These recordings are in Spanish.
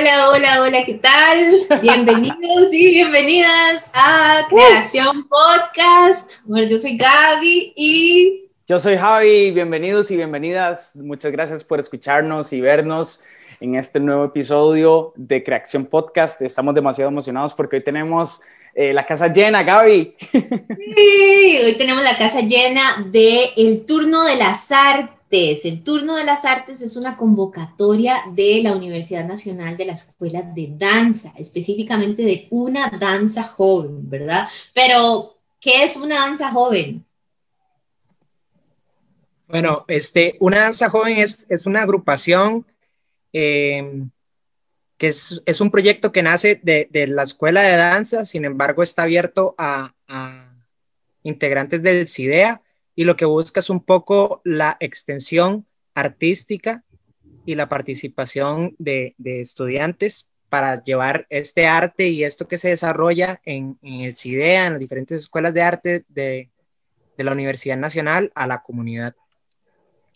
Hola, hola, hola, ¿qué tal? Bienvenidos y bienvenidas a Creación Podcast. Bueno, yo soy Gaby y... Yo soy Javi, bienvenidos y bienvenidas. Muchas gracias por escucharnos y vernos en este nuevo episodio de Creación Podcast. Estamos demasiado emocionados porque hoy tenemos eh, la casa llena, Gaby. Sí, hoy tenemos la casa llena de el turno de las artes el turno de las artes es una convocatoria de la Universidad Nacional de la Escuela de Danza, específicamente de una danza joven, ¿verdad? Pero, ¿qué es una danza joven? Bueno, este, una danza joven es, una agrupación em, que es, un proyecto que nace de, la escuela de danza, sin embargo está abierto a, a integrantes del CIDEA y lo que busca es un poco la extensión artística y la participación de, estudiantes para llevar este arte y esto que se desarrolla en, el CIDEA, en las diferentes escuelas de arte de, la Universidad Nacional a la comunidad.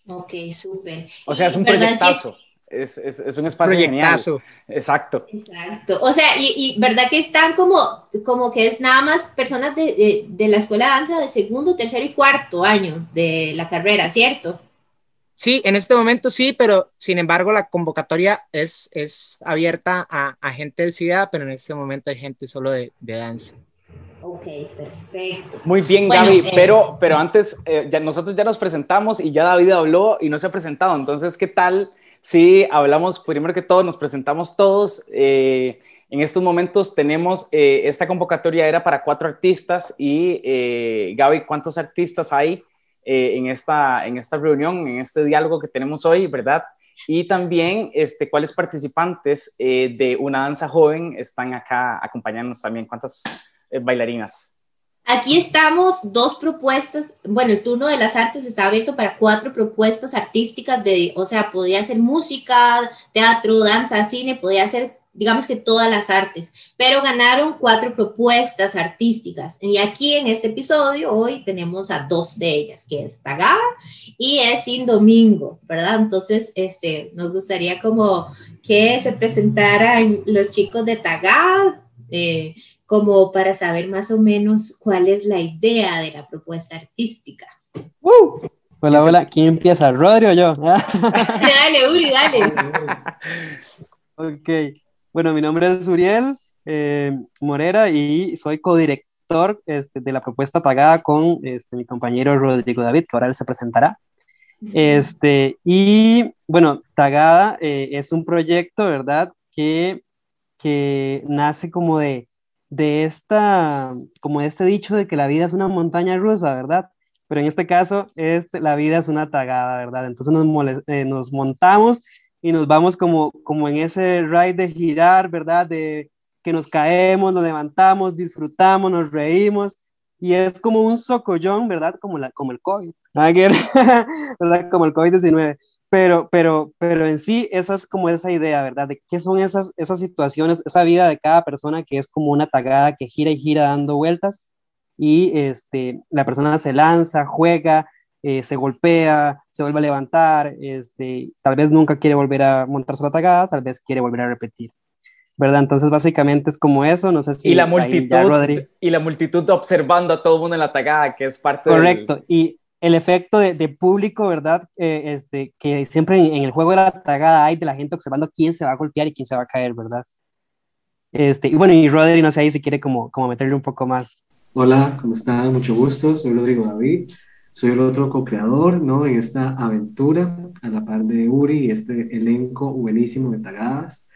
Ok, súper. O sea, es un proyectazo es, es, es un espacio Proyectazo. Exacto. Exacto. O sea, y, verdad que están como, como que es nada más personas de, de, la escuela de danza de segundo, tercero y cuarto año de la carrera, ¿cierto? Sí, en este momento sí, pero sin embargo la convocatoria es, es abierta a, a gente del CIDA, pero en este momento hay gente solo de, de danza. Ok, perfecto. Muy bien, Gaby, eh, pero, pero antes, eh, ya, nosotros ya nos presentamos y ya David habló y no se ha presentado, entonces, ¿qué tal? Sí, hablamos, primero que todo, nos presentamos todos. Eh, en estos momentos tenemos, eh, esta convocatoria era para cuatro artistas y eh, Gaby, ¿cuántos artistas hay en, esta, en esta reunión, en este diálogo que tenemos hoy, verdad? Y también, este, ¿cuáles participantes de una danza joven están acá acompañándonos también? ¿Cuántas bailarinas? Aquí estamos, dos propuestas, bueno, el turno de las artes está abierto para cuatro propuestas artísticas, de, o sea, podía ser música, teatro, danza, cine, podía ser, digamos que todas las artes, pero ganaron cuatro propuestas artísticas. Y aquí en este episodio, hoy tenemos a dos de ellas, que es Tagada y es Sin Domingo, ¿verdad? Entonces, este, nos gustaría como que se presentaran los chicos de Tagada. Eh, como para saber más o menos cuál es la idea de la propuesta artística. Uh, hola, hola, ¿quién empieza? ¿Rodri o yo? dale, Uri, dale. ok, bueno, mi nombre es Uriel eh, Morera y soy codirector este, de la propuesta pagada con este, mi compañero Rodrigo David, que ahora él se presentará. Este, y bueno, Tagada eh, es un proyecto, ¿verdad? Que, que nace como de, de esta, como este dicho de que la vida es una montaña rusa, ¿verdad? Pero en este caso, este, la vida es una tagada, ¿verdad? Entonces nos, eh, nos montamos y nos vamos como, como en ese ride de girar, ¿verdad? De que nos caemos, nos levantamos, disfrutamos, nos reímos y es como un socollón, ¿verdad? Como, la, como el COVID, ¿verdad? Como el COVID-19 pero, pero, pero en sí, esa es como esa idea, ¿verdad? De qué son esas, esas situaciones, esa vida de cada persona que es como una tagada que gira y gira dando vueltas y este, la persona se lanza, juega, eh, se golpea, se vuelve a levantar, este, tal vez nunca quiere volver a montarse la tagada, tal vez quiere volver a repetir. ¿verdad? Entonces básicamente es como eso, no sé si... Y la multitud, y la multitud observando a todo el mundo en la tagada, que es parte Correcto, y el efecto de, público, ¿verdad? Eh, este, que siempre en, el juego de la tagada hay de la gente observando quién se va a golpear y quién se va a caer, ¿verdad? Este, y bueno, y Rodri, no sé ahí si quiere como, como meterle un poco más. Hola, ¿cómo están? Mucho gusto, soy Rodrigo David, soy el otro co-creador, ¿no? En esta aventura, a la par de Uri y este elenco buenísimo de tagadas.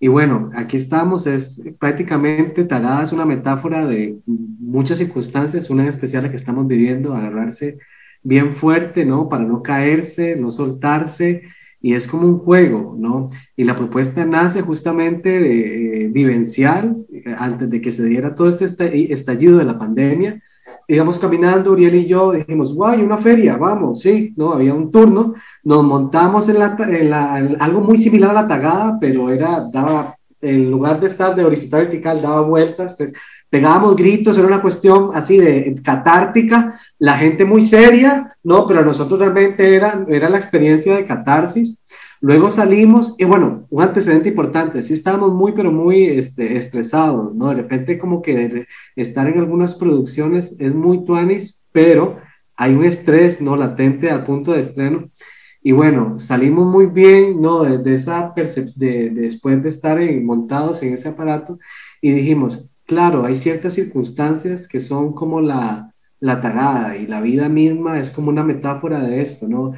Y bueno, aquí estamos, es prácticamente tagada es una metáfora de muchas circunstancias, una en especial la que estamos viviendo, agarrarse bien fuerte, ¿no? Para no caerse, no soltarse, y es como un juego, ¿no? Y la propuesta nace justamente de eh, vivencial, eh, antes de que se diera todo este estallido de la pandemia, íbamos caminando, Uriel y yo, dijimos, guay, una feria, vamos, sí, ¿no? Había un turno, nos montamos en, la, algo muy similar a la tagada, pero era, daba, en lugar de estar de horizontal vertical, daba vueltas, pues, pegábamos gritos, era una cuestión así de catártica, la gente muy seria, no, pero nosotros realmente era, era la experiencia de catarsis, Luego salimos y bueno, un antecedente importante, sí estábamos muy, pero muy este, estresados, ¿no? De repente como que estar en algunas producciones es muy tuanis, pero hay un estrés, ¿no? Latente a punto de estreno. Y bueno, salimos muy bien, ¿no? De, esa percepción, de, después de estar montados en ese aparato y dijimos, claro, hay ciertas circunstancias que son como la, la tagada y la vida misma es como una metáfora de esto, ¿no?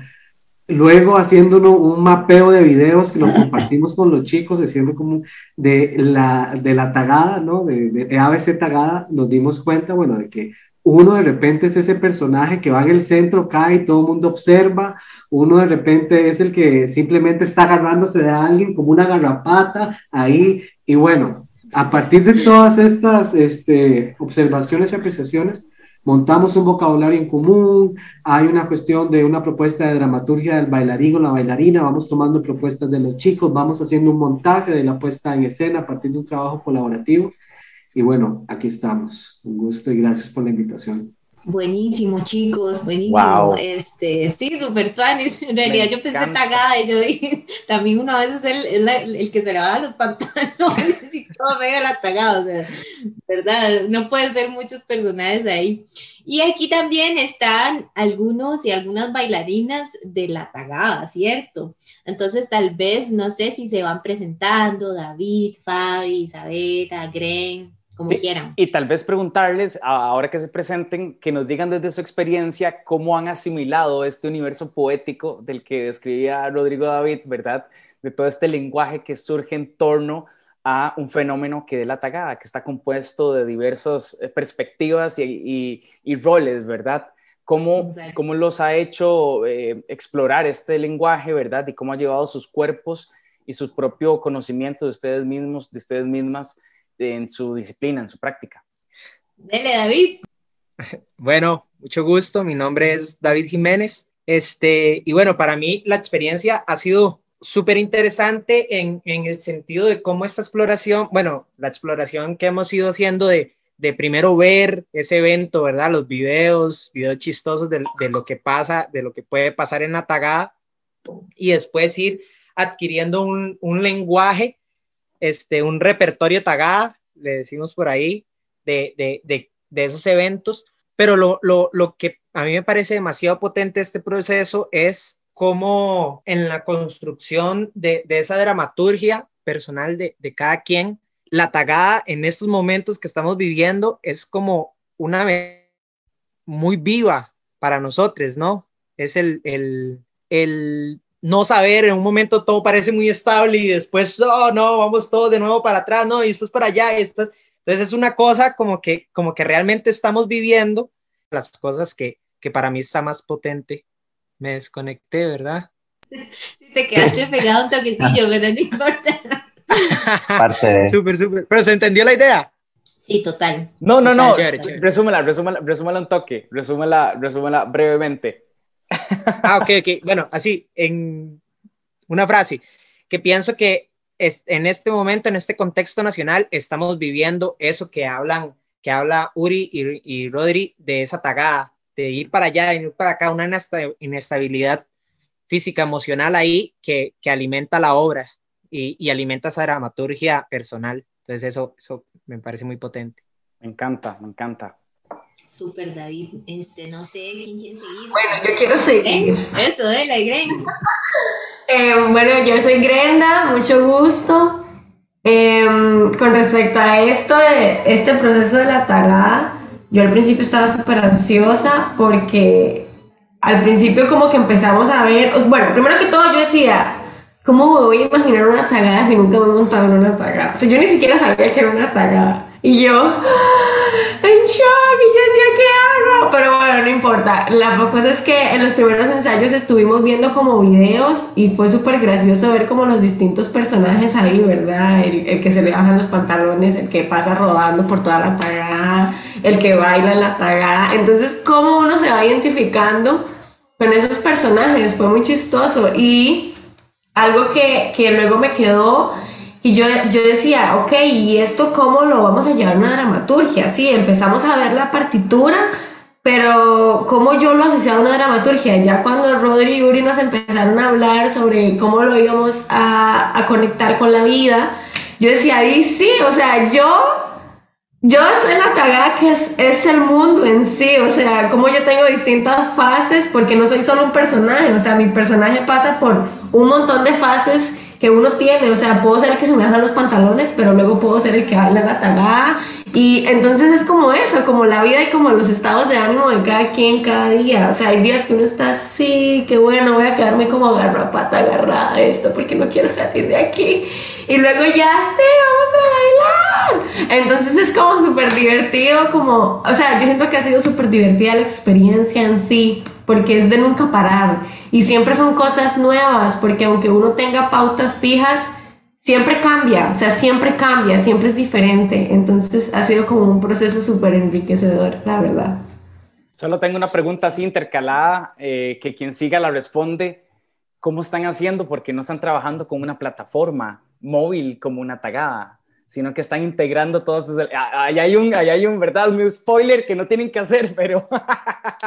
Luego haciendo un mapeo de videos que lo compartimos con los chicos, diciendo como de la, de la tagada, ¿no? De, de ABC tagada, nos dimos cuenta, bueno, de que uno de repente es ese personaje que va en el centro, cae y todo el mundo observa, uno de repente es el que simplemente está agarrándose de alguien como una garrapata ahí, y bueno, a partir de todas estas este, observaciones y apreciaciones, montamos un vocabulario en común, hay una cuestión de una propuesta de dramaturgia del bailarín o la bailarina, vamos tomando propuestas de los chicos, vamos haciendo un montaje de la puesta en escena a partir de un trabajo colaborativo. Y bueno, aquí estamos. Un gusto y gracias por la invitación. Buenísimo, chicos, buenísimo. Este, sí, super tuanis. En realidad yo pensé tagada y yo dije, también una vez es el, el, que se le baja los pantalones y todo mega la tagada, o sea, ¿verdad? No pueden ser muchos personajes ahí. Y aquí también están algunos y algunas bailarinas de la tagada, ¿cierto? Entonces tal vez, no sé si se van presentando, David, Fabi, Isabela, Gren, y tal vez preguntarles, ahora que se presenten, que nos digan desde su experiencia cómo han asimilado este universo poético del que describía Rodrigo David, ¿verdad? De todo este lenguaje que surge en torno a un fenómeno que es la tagada, que está compuesto de diversas eh, perspectivas y, roles, ¿verdad? ¿Cómo, cómo los ha hecho eh, explorar este lenguaje, ¿verdad? Y cómo ha llevado sus cuerpos y su propio conocimiento de ustedes mismos, de ustedes mismas, en su disciplina, en su práctica. Dele, David. Bueno, mucho gusto. Mi nombre es David Jiménez. Este, y bueno, para mí la experiencia ha sido súper interesante en, en, el sentido de cómo esta exploración, bueno, la exploración que hemos ido haciendo de, de primero ver ese evento, ¿verdad? Los videos, videos chistosos de, de, lo que pasa, de lo que puede pasar en la tagada, y después ir adquiriendo un, un lenguaje este, un repertorio tagada, le decimos por ahí, de, de, de, esos eventos, pero lo, lo, lo, que a mí me parece demasiado potente este proceso es cómo en la construcción de, esa dramaturgia personal de, de cada quien, la tagada en estos momentos que estamos viviendo es como una muy viva para nosotros, ¿no? Es el, el no saber, en un momento todo parece muy estable y después, oh, no, vamos todos de nuevo para atrás, no, y después para allá, y después, entonces es una cosa como que, como que realmente estamos viviendo las cosas que, que para mí está más potente. Me desconecté, ¿verdad? Sí, te quedaste pegado un toquecillo, pero no importa. Parte Súper, súper. Pero se entendió la idea. Sí, total. No, no, no. Resúmela, resúmela, resúmela un toque, resúmela, resúmela brevemente. Ah, ok, ok. Bueno, así, en una frase, que pienso que es, en este momento, en este contexto nacional, estamos viviendo eso que hablan, que habla Uri y, y Rodri de esa tagada, de ir para allá, y ir para acá, una inestabilidad física, emocional ahí que, que alimenta la obra y, y, alimenta esa dramaturgia personal. Entonces eso, eso me parece muy potente. Me encanta, me encanta. Super David, este, no sé quién quiere seguir. Bueno, yo quiero seguir. Eso, de la Gren. eh, bueno, yo soy Grenda, mucho gusto. Eh, con respecto a esto de este proceso de la tagada, yo al principio estaba súper ansiosa porque al principio como que empezamos a ver, bueno, primero que todo yo decía, ¿cómo voy a imaginar una tagada si nunca me he montado en una tagada? O sea, yo ni siquiera sabía que era una tagada. Y yo, en shock, y yo decía, ¿qué hago? Pero bueno, no importa. La cosa es que en los primeros ensayos estuvimos viendo como videos y fue súper gracioso ver como los distintos personajes ahí, ¿verdad? El, el, que se le bajan los pantalones, el que pasa rodando por toda la tagada, el que baila en la tagada. Entonces, cómo uno se va identificando con esos personajes fue muy chistoso. Y algo que, que luego me quedó y yo, yo decía, ok, ¿y esto cómo lo vamos a llevar a una dramaturgia? Sí, empezamos a ver la partitura, pero como yo lo asociaba a una dramaturgia, ya cuando Rodri y Uri nos empezaron a hablar sobre cómo lo íbamos a, a conectar con la vida, yo decía, ahí sí, o sea, yo yo soy la tagada que es, es, el mundo en sí, o sea, como yo tengo distintas fases, porque no soy solo un personaje, o sea, mi personaje pasa por un montón de fases que uno tiene, o sea, puedo ser el que se me bajan los pantalones, pero luego puedo ser el que baila la tagada, y entonces es como eso, como la vida y como los estados de ánimo de cada quien cada día, o sea, hay días que uno está así, que bueno, voy a quedarme como garrapata agarrada a esto, porque no quiero salir de aquí, y luego ya sí, vamos a bailar. Entonces es como súper divertido, como, o sea, yo siento que ha sido súper divertida la experiencia en sí, porque es de nunca parar. Y siempre son cosas nuevas, porque aunque uno tenga pautas fijas, siempre cambia, o sea, siempre cambia, siempre es diferente. Entonces ha sido como un proceso súper enriquecedor, la verdad. Solo tengo una pregunta así intercalada, eh, que quien siga la responde. ¿Cómo están haciendo? Porque no están trabajando con una plataforma móvil como una tagada, sino que están integrando todos esos... Ahí hay un, ahí hay un, ¿verdad? Un spoiler que no tienen que hacer, pero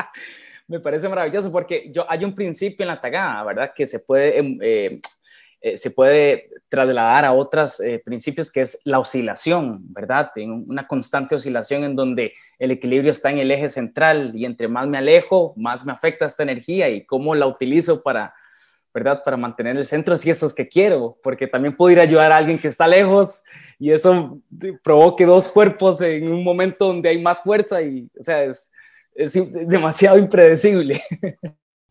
me parece maravilloso porque yo, hay un principio en la tagada, ¿verdad? Que se puede, em, eh, eh, se puede trasladar a otros eh, principios que es la oscilación, ¿verdad? En una constante oscilación en donde el equilibrio está en el eje central y entre más me alejo, más me afecta esta energía y cómo la utilizo para ¿verdad? Para mantener el centro si eso es que quiero, porque también puedo ir a ayudar a alguien que está lejos y eso provoque dos cuerpos en un momento donde hay más fuerza y, o sea, es, es demasiado impredecible.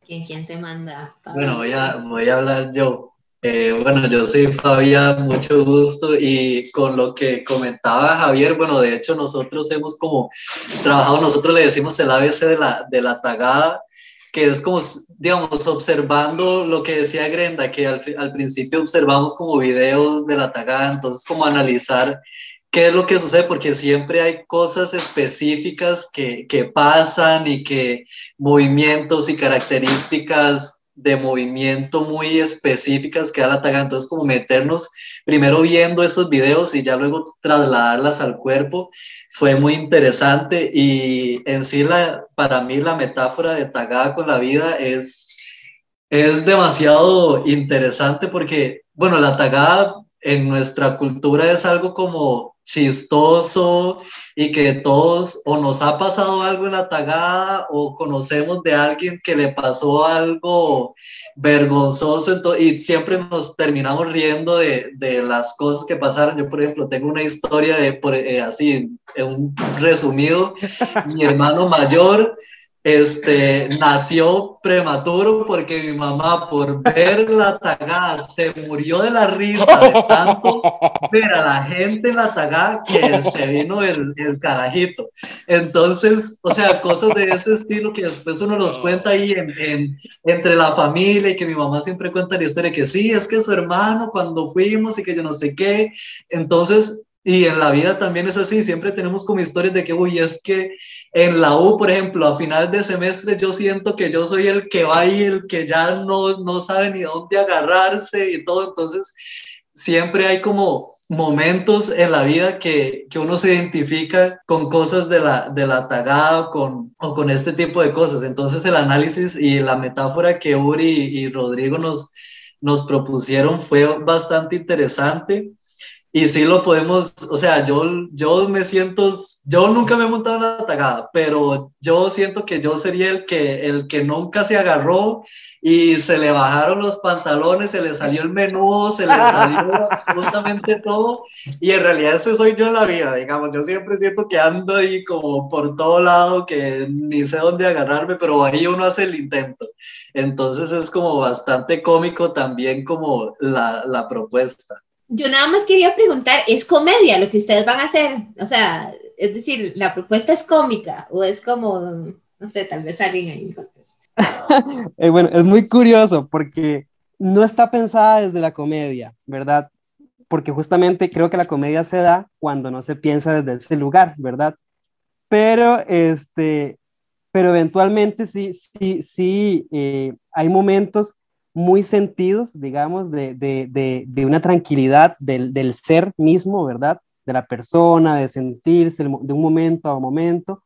¿Quién, quién se manda? Bueno, voy a, voy a hablar yo. Eh, bueno, yo soy Fabián, mucho gusto y con lo que comentaba Javier, bueno, de hecho nosotros hemos como trabajado, nosotros le decimos el ABC de la, de la tagada que es como, digamos, observando lo que decía Grenda, que al, al, principio observamos como videos de la tagada, entonces como analizar qué es lo que sucede, porque siempre hay cosas específicas que, que pasan y que movimientos y características de movimiento muy específicas que da la tagada, entonces como meternos primero viendo esos videos y ya luego trasladarlas al cuerpo fue muy interesante. Y en sí la, para mí la metáfora de tagada con la vida es, es demasiado interesante porque, bueno, la tagada en nuestra cultura es algo como chistoso y que todos o nos ha pasado algo en la tagada o conocemos de alguien que le pasó algo vergonzoso y siempre nos terminamos riendo de, de, las cosas que pasaron. Yo, por ejemplo, tengo una historia de, por, eh, así, en un resumido, mi hermano mayor este, nació prematuro porque mi mamá por ver la tagada se murió de la risa de tanto ver a la gente en la tagada que se vino el, el carajito. Entonces, o sea, cosas de ese estilo que después uno los cuenta ahí en, en, entre la familia y que mi mamá siempre cuenta la historia que sí, es que su hermano cuando fuimos y que yo no sé qué. Entonces, y en la vida también es así, siempre tenemos como historias de que, uy, es que en la U, por ejemplo, a final de semestre yo siento que yo soy el que va ahí, el que ya no, no sabe ni dónde agarrarse y todo, entonces siempre hay como momentos en la vida que, que uno se identifica con cosas de la, de la tagada con, o con este tipo de cosas. Entonces el análisis y la metáfora que Uri y Rodrigo nos, nos propusieron fue bastante interesante y sí lo podemos, o sea, yo, yo me siento, yo nunca me he montado en la tagada, pero yo siento que yo sería el que, el que nunca se agarró y se le bajaron los pantalones, se le salió el menú, se le salió absolutamente todo. Y en realidad ese soy yo en la vida, digamos. Yo siempre siento que ando ahí como por todo lado, que ni sé dónde agarrarme, pero ahí uno hace el intento. Entonces es como bastante cómico también como la, la propuesta yo nada más quería preguntar, ¿es comedia lo que ustedes van a hacer? O sea, es decir, ¿la propuesta es cómica o es como, no sé, tal vez alguien ahí conteste? eh, bueno, es muy curioso porque no está pensada desde la comedia, ¿verdad? Porque justamente creo que la comedia se da cuando no se piensa desde ese lugar, ¿verdad? Pero, este, pero eventualmente sí, sí, sí, eh, hay momentos muy sentidos, digamos, de, de, de, de una tranquilidad del, del, ser mismo, ¿verdad? De la persona, de sentirse de un momento a momento.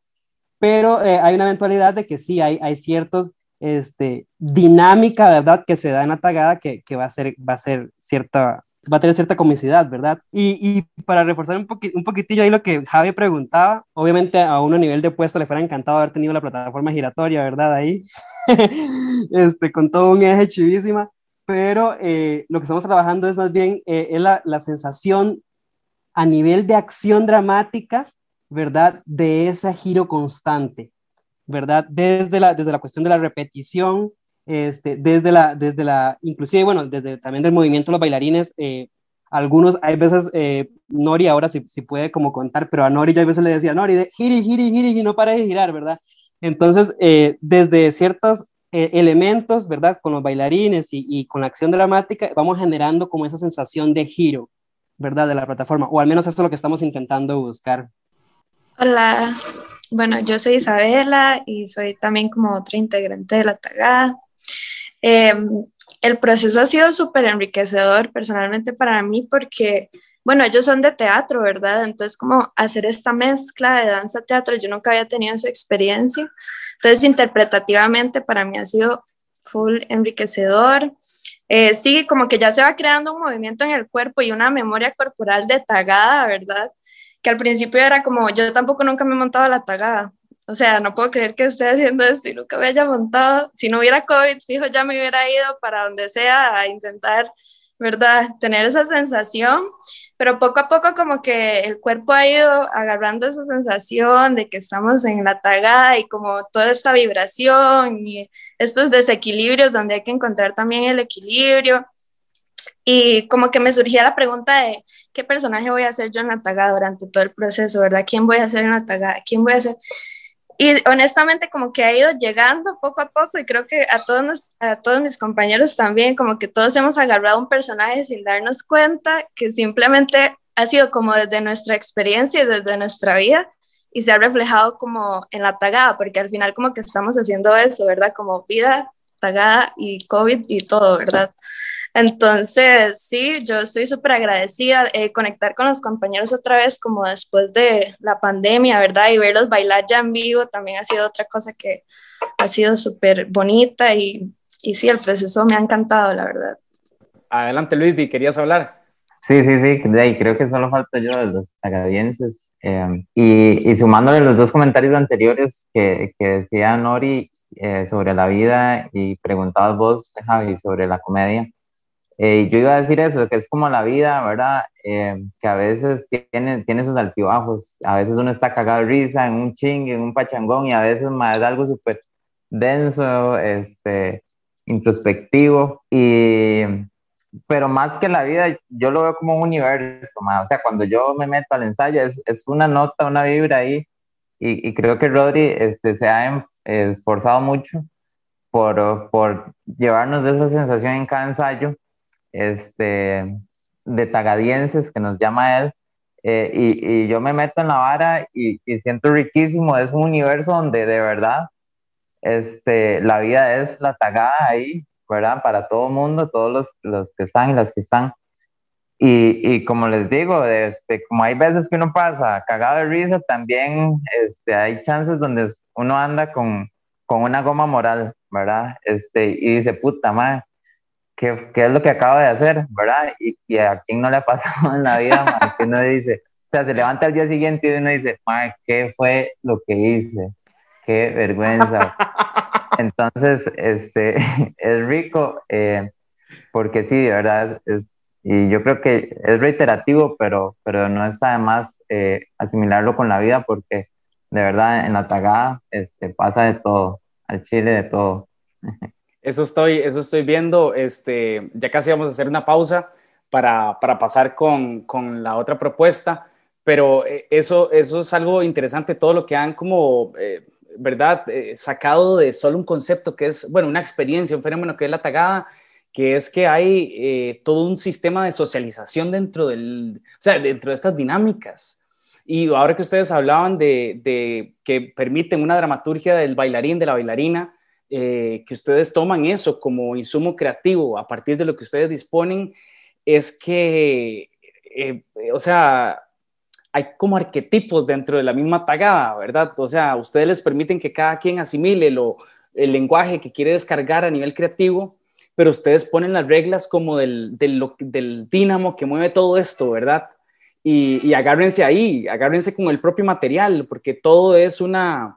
pero eh, hay una eventualidad de que sí, hay, hay ciertos este, dinámica, ¿verdad? Que se da en la tagada que, que va, a ser, va a ser cierta, va a tener cierta comicidad, ¿verdad? Y, y para reforzar un, un poquitillo ahí lo que Javi preguntaba, obviamente a uno a nivel de puesto le fuera encantado haber tenido la plataforma giratoria, ¿verdad? Ahí, este, con todo un eje chivísima, pero eh, lo que estamos trabajando es más bien eh, es la, la sensación a nivel de acción dramática, ¿verdad? De ese giro constante, ¿verdad? Desde la, desde la cuestión de la repetición, este, desde la, desde la, inclusive, bueno, desde también del movimiento de los bailarines, eh, algunos, hay veces, eh, Nori ahora sí, sí, puede como contar, pero a Nori yo a veces le decía, Nori, de, giri, giri, giri, y no para de girar, ¿verdad? Entonces, eh, desde ciertos eh, elementos, ¿verdad? Con los bailarines y, y, con la acción dramática, vamos generando como esa sensación de giro, ¿verdad? De la plataforma, o al menos eso es lo que estamos intentando buscar. Hola, bueno, yo soy Isabela y soy también como otra integrante de la Tagada. Eh, el proceso ha sido súper enriquecedor personalmente para mí porque, bueno, ellos son de teatro, ¿verdad? Entonces, como hacer esta mezcla de danza-teatro, yo nunca había tenido esa experiencia. Entonces, interpretativamente para mí ha sido full enriquecedor. Eh, sí, como que ya se va creando un movimiento en el cuerpo y una memoria corporal de tagada, ¿verdad? Que al principio era como, yo tampoco nunca me he montado la tagada, o sea, no puedo creer que esté haciendo esto y nunca me haya montado. Si no hubiera COVID, fijo, ya me hubiera ido para donde sea a intentar, ¿verdad? Tener esa sensación. Pero poco a poco como que el cuerpo ha ido agarrando esa sensación de que estamos en la tagada y como toda esta vibración y estos desequilibrios donde hay que encontrar también el equilibrio. Y como que me surgía la pregunta de qué personaje voy a ser yo en la tagada durante todo el proceso, ¿verdad? ¿Quién voy a ser en la tagada? ¿Quién voy a ser? Y honestamente como que ha ido llegando poco a poco y creo que a todos, a todos mis compañeros también, como que todos hemos agarrado un personaje sin darnos cuenta, que simplemente ha sido como desde nuestra experiencia y desde nuestra vida y se ha reflejado como en la tagada, porque al final como que estamos haciendo eso, ¿verdad? Como vida, tagada y COVID y todo, ¿verdad? Entonces, sí, yo estoy súper agradecida. Eh, conectar con los compañeros otra vez, como después de la pandemia, ¿verdad? Y verlos bailar ya en vivo también ha sido otra cosa que ha sido súper bonita y, y sí, el proceso me ha encantado, la verdad. Adelante, Luis, ¿y querías hablar? Sí, sí, sí, creo que solo falta yo de los acadienses. Eh, y, y sumándole los dos comentarios anteriores que, que decía Nori eh, sobre la vida y preguntabas vos, Javi, sobre la comedia. Eh, yo iba a decir eso, que es como la vida, ¿verdad? Eh, que a veces tiene, tiene sus altibajos. A veces uno está cagado de risa en un ching, en un pachangón, y a veces más algo súper denso, este, introspectivo. Y, pero más que la vida, yo lo veo como un universo. O sea, cuando yo me meto al ensayo, es, es una nota, una vibra ahí. Y, y creo que Rodri este, se ha esforzado mucho por, por llevarnos de esa sensación en cada ensayo este, de tagadienses que nos llama él, eh, y, y, yo me meto en la vara y, y, siento riquísimo, es un universo donde de verdad este, la vida es la tagada ahí, ¿verdad? Para todo mundo, todos los, los, que están y las que están. Y, y, como les digo, este, como hay veces que uno pasa cagado de risa, también este, hay chances donde uno anda con, con una goma moral, ¿verdad? Este, y dice, puta madre, ¿qué, ¿qué, es lo que acabo de hacer? ¿Verdad? Y, y, a quién no le ha pasado en la vida, que uno dice, o sea, se levanta al día siguiente y uno dice, ¿qué fue lo que hice? Qué vergüenza. Entonces, este, es rico, eh, porque sí, de verdad, es, y yo creo que es reiterativo, pero, pero no está de más eh, asimilarlo con la vida, porque de verdad en la tagada este, pasa de todo, al chile de todo. Eso estoy, eso estoy viendo. Este, ya casi vamos a hacer una pausa para, para pasar con, con, la otra propuesta, pero eh, eso, eso es algo interesante, todo lo que han como, eh, ¿verdad? Eh, sacado de solo un concepto que es, bueno, una experiencia, un fenómeno que es la tagada, que es que hay todo un sistema de socialización dentro, del, o sea, dentro de estas dinámicas. Y ahora que ustedes hablaban de, de que permiten una dramaturgia del bailarín, de la bailarina, eh, que ustedes toman eso como insumo creativo a partir de lo que ustedes disponen, es que, eh, o sea, hay como arquetipos dentro de la misma tagada, ¿verdad? O sea, ustedes les permiten que cada quien asimile lo, el lenguaje que quiere descargar a nivel creativo, pero ustedes ponen las reglas como del, del, del dínamo que mueve todo esto, ¿verdad? Y, y, agárrense ahí, agárrense con el propio material, porque todo es una,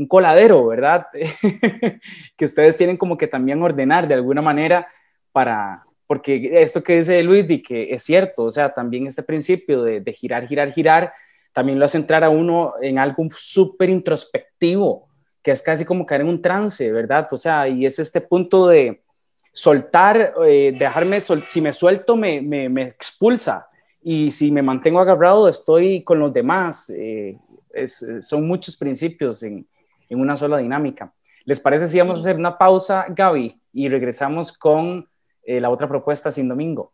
un coladero, ¿verdad? que ustedes tienen como que también ordenar de alguna manera para, porque esto que dice Luis y que es cierto, o sea, también este principio de, de girar, girar, girar, también lo hace entrar a uno en algo súper introspectivo, que es casi como caer en un trance, ¿verdad? O sea, y es este punto de soltar, eh, dejarme, sol si me suelto me, me, me, expulsa y si me mantengo agarrado estoy con los demás. Eh, es, son muchos principios en, en, una sola dinámica. ¿Les parece si vamos a hacer una pausa, Gaby, y regresamos con eh, la otra propuesta sin domingo.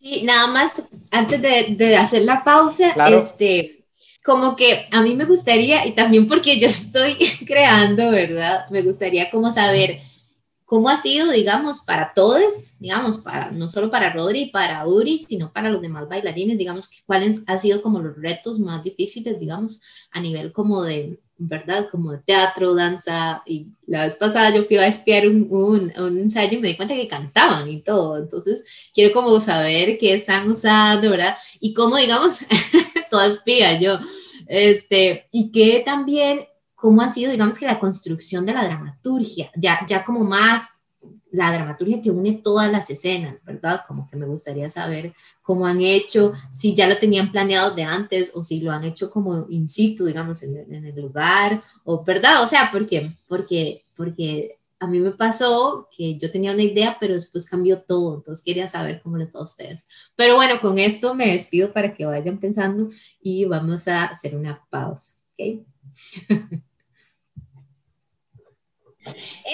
Sí, nada más antes de, de hacer la pausa, claro. este, como que a mí me gustaría, y también porque yo estoy creando, ¿verdad? Me gustaría como saber cómo ha sido, digamos, para todos, digamos, para, no solo para Rodri y para Uri, sino para los demás bailarines, digamos, cuáles han sido como los retos más difíciles, digamos, a nivel como de, ¿verdad? Como teatro, danza, y la vez pasada yo fui a espiar un, un, un, ensayo y me di cuenta que cantaban y todo, entonces quiero como saber qué están usando, ¿verdad? Y cómo, digamos, toda espía yo, este, y que también, cómo ha sido, digamos, que la construcción de la dramaturgia, ya, ya como más la dramaturgia que une todas las escenas, ¿verdad? Como que me gustaría saber cómo han hecho, si ya lo tenían planeado de antes o si lo han hecho como in situ, digamos, en, en el lugar, o ¿verdad? O sea, ¿por qué? Porque, porque a mí me pasó que yo tenía una idea, pero después cambió todo, entonces quería saber cómo les va a ustedes. Pero bueno, con esto me despido para que vayan pensando y vamos a hacer una pausa, ¿ok?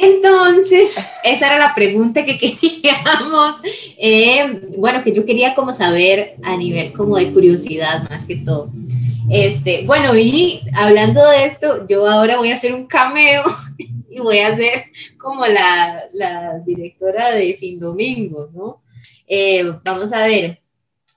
Entonces, esa era la pregunta que queríamos, eh, bueno, que yo quería como saber a nivel como de curiosidad más que todo. Este, bueno, y hablando de esto, yo ahora voy a hacer un cameo y voy a ser como la, la directora de Sin Domingo, ¿no? Eh, vamos a ver,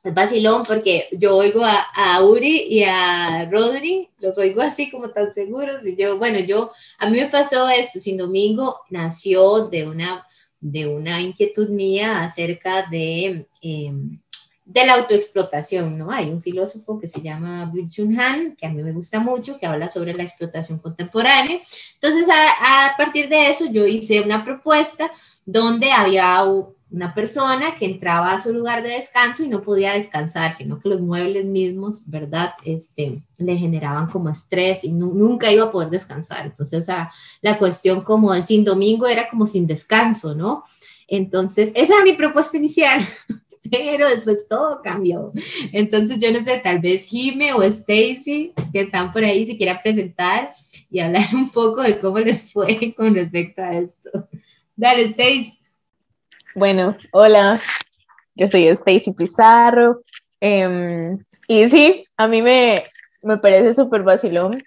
es vacilón porque yo oigo a, a, Uri y a Rodri, los oigo así como tan seguros y yo, bueno, yo, a mí me pasó esto, Sin Domingo nació de una, de una inquietud mía acerca de... Eh, de la autoexplotación, ¿no? Hay un filósofo que se llama Byung-Chun Han, que a mí me gusta mucho, que habla sobre la explotación contemporánea. Entonces, a, partir de eso, yo hice una propuesta donde había una persona que entraba a su lugar de descanso y no podía descansar, sino que los muebles mismos, ¿verdad? Este, le generaban como estrés y nunca iba a poder descansar. Entonces, a, la cuestión como de sin domingo era como sin descanso, ¿no? Entonces, esa era mi propuesta inicial. pero después todo cambió. Entonces, yo no sé, tal vez Jime o Stacy, que están por ahí, si quieran presentar y hablar un poco de cómo les fue con respecto a esto. Dale, Stacy. Bueno, hola, yo soy Stacy Pizarro. Eh, y sí, a mí me, me parece súper vacilón,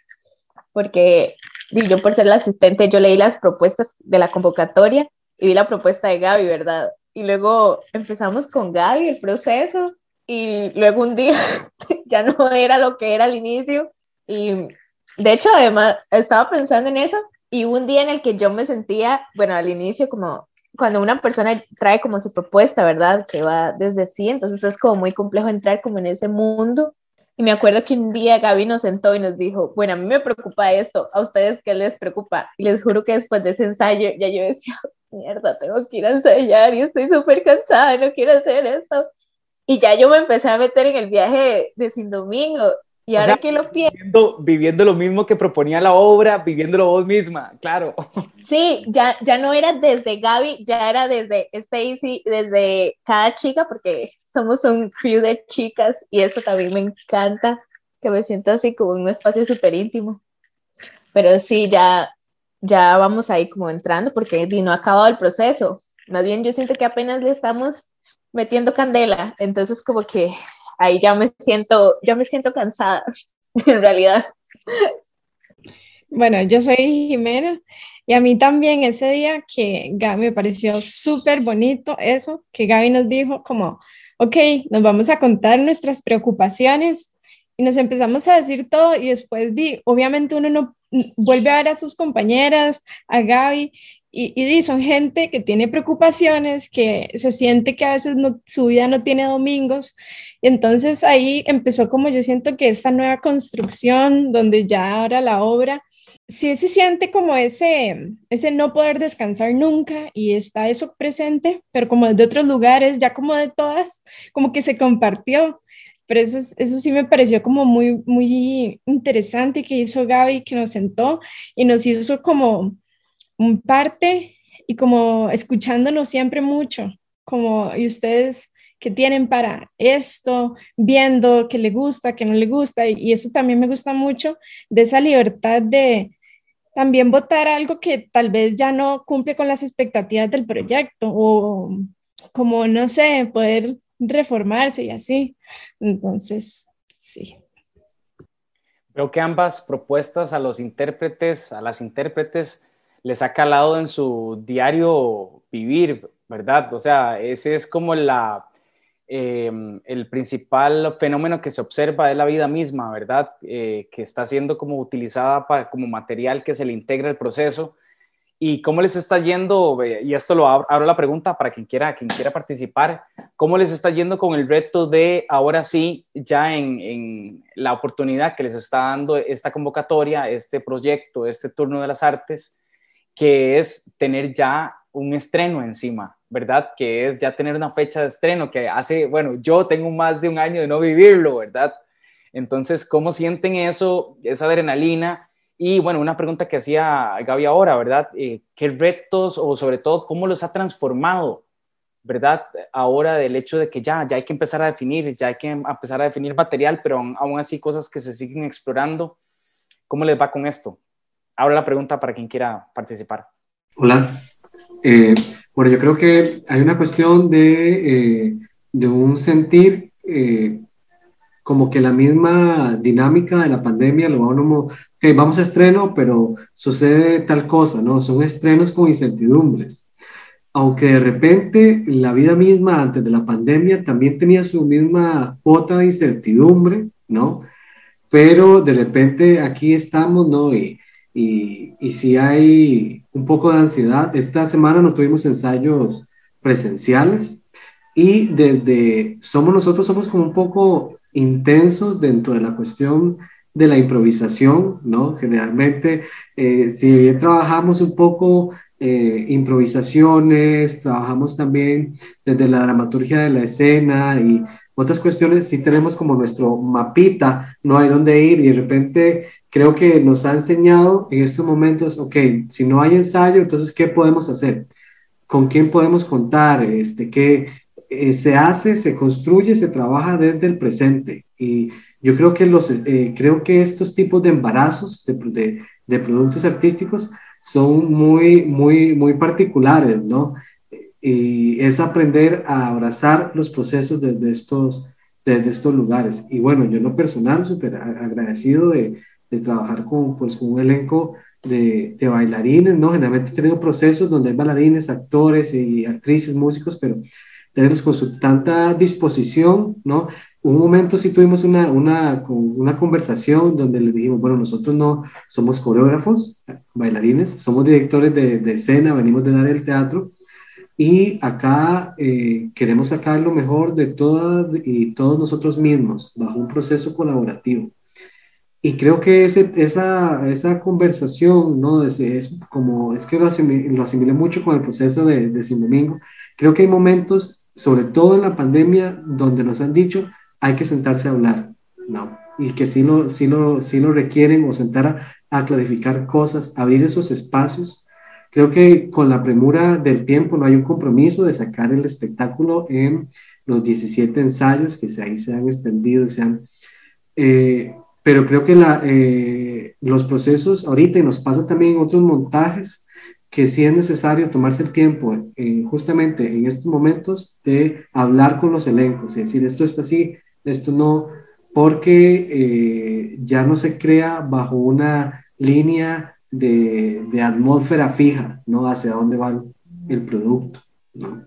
porque yo por ser la asistente, yo leí las propuestas de la convocatoria y vi la propuesta de Gaby, ¿verdad? y luego empezamos con Gaby el proceso y luego un día ya no era lo que era al inicio y de hecho además estaba pensando en eso y un día en el que yo me sentía, bueno, al inicio como cuando una persona trae como su propuesta, ¿verdad? Que va desde sí, entonces es como muy complejo entrar como en ese mundo. Y me acuerdo que un día Gaby nos sentó y nos dijo, bueno, a mí me preocupa esto, ¿a ustedes qué les preocupa? Y les juro que después de ese ensayo ya yo decía, mierda, tengo que ir a ensayar y estoy súper cansada, no quiero hacer esto. Y ya yo me empecé a meter en el viaje de Sin Domingo. Y ahora que lo pienso. Viviendo, viviendo, lo mismo que proponía la obra, viviéndolo vos misma, claro. Sí, ya, ya no era desde Gaby, ya era desde Stacy, desde cada chica, porque somos un crew de chicas y eso también me encanta, que me siento así como en un espacio súper íntimo. Pero sí, ya, ya vamos ahí como entrando porque no ha acabado el proceso. Más bien yo siento que apenas le estamos metiendo candela, entonces como que ahí ya me siento, ya me siento cansada, en realidad. Bueno, yo soy Jimena y a mí también ese día que Gaby me pareció súper bonito eso, que Gaby nos dijo como, ok, nos vamos a contar nuestras preocupaciones y nos empezamos a decir todo y después di, obviamente uno no vuelve a ver a sus compañeras, a Gaby, y, y, son gente que tiene preocupaciones, que se siente que a veces su vida no tiene domingos. Y entonces ahí empezó como yo siento que esta nueva construcción, donde ya ahora la obra, sí se siente como ese, ese no poder descansar nunca y está eso presente, pero como de otros lugares, ya como de todas, como que se compartió. Pero eso, eso sí me pareció como muy, muy interesante que hizo Gaby, que nos sentó y nos hizo como un parte y como escuchándonos siempre mucho, como y ustedes que tienen para esto, viendo que le gusta, que no le gusta, y, eso también me gusta mucho, de esa libertad de también votar algo que tal vez ya no cumple con las expectativas del proyecto, o como, no sé, poder reformarse y así. Entonces, sí. Veo que ambas propuestas a los intérpretes, a las intérpretes, les ha calado en su diario vivir, ¿verdad? O sea, ese es como la, em, el principal fenómeno que se observa de la vida misma, ¿verdad? Eh, que está siendo como utilizada para, como material que se le integra al proceso. ¿Y cómo les está yendo? Y esto lo abro, la pregunta para quien quiera, quien quiera participar. ¿Cómo les está yendo con el reto de ahora sí, ya en, en la oportunidad que les está dando esta convocatoria, este proyecto, este turno de las artes? Que es tener ya un estreno encima, ¿verdad? Que es ya tener una fecha de estreno que hace, bueno, yo tengo más de un año de no vivirlo, ¿verdad? Entonces, ¿cómo sienten eso, esa adrenalina? Y bueno, una pregunta que hacía Gaby ahora, ¿verdad? Eh, ¿Qué retos o sobre todo cómo los ha transformado, ¿verdad? Ahora del hecho de que ya, ya hay que empezar a definir, ya hay que empezar a definir material, pero aún así cosas que se siguen explorando. ¿Cómo les va con esto? Ahora la pregunta para quien quiera participar. Hola. Eh, bueno, yo creo que hay una cuestión de, eh, de un sentir eh, como que la misma dinámica de la pandemia lo va como, okay, vamos a estreno, pero sucede tal cosa, ¿no? Son estrenos con incertidumbres. Aunque de repente la vida misma antes de la pandemia también tenía su misma cuota de incertidumbre, ¿no? Pero de repente aquí estamos, ¿no? Y, y, y si hay un poco de ansiedad. Esta semana no tuvimos ensayos presenciales y desde somos nosotros somos como un poco intensos dentro de la cuestión de la improvisación, ¿no? Generalmente, eh, si bien trabajamos un poco eh, improvisaciones, trabajamos también desde la dramaturgia de la escena y otras cuestiones, si tenemos como nuestro mapita, no hay dónde ir y de repente creo que nos ha enseñado en estos momentos, ok, si no hay ensayo, entonces, ¿qué podemos hacer? ¿Con quién podemos contar? Este, ¿Qué eh, se hace, se construye, se trabaja desde el presente? Y yo creo que, los, eh, creo que estos tipos de embarazos de, de, de, productos artísticos son muy, muy, muy particulares, ¿no? Y es aprender a abrazar los procesos desde estos, desde estos lugares. Y bueno, yo en lo personal, súper agradecido de, de trabajar con, pues, con un elenco de, de, bailarines, ¿no? Generalmente he tenido procesos donde hay bailarines, actores y actrices, músicos, pero tenerlos con su tanta disposición, ¿no? Un momento sí tuvimos una, una, una conversación donde les dijimos, bueno, nosotros no somos coreógrafos, bailarines, somos directores de, de escena, venimos de dar el teatro, y acá eh, queremos sacar lo mejor de todas y todos nosotros mismos bajo un proceso colaborativo. Y creo que ese, esa, esa conversación, ¿no? Es, es, como, es que lo asimilé, lo asimilé, mucho con el proceso de, de Sin Domingo. Creo que hay momentos, sobre todo en la pandemia, donde nos han dicho, hay que sentarse a hablar, ¿no? Y que sí lo, sí lo, sí lo requieren o sentar a, a clarificar cosas, abrir esos espacios. Creo que con la premura del tiempo no hay un compromiso de sacar el espectáculo en los 17 ensayos que se, ahí se han extendido y se han... Eh, pero creo que la, eh, los procesos ahorita y nos pasa también otros montajes que sí es necesario tomarse el tiempo eh, justamente en estos momentos de hablar con los elencos, es decir, esto está así, esto no, porque eh, ya no se crea bajo una línea de, de, atmósfera fija, ¿no? Hacia dónde va el producto, ¿no?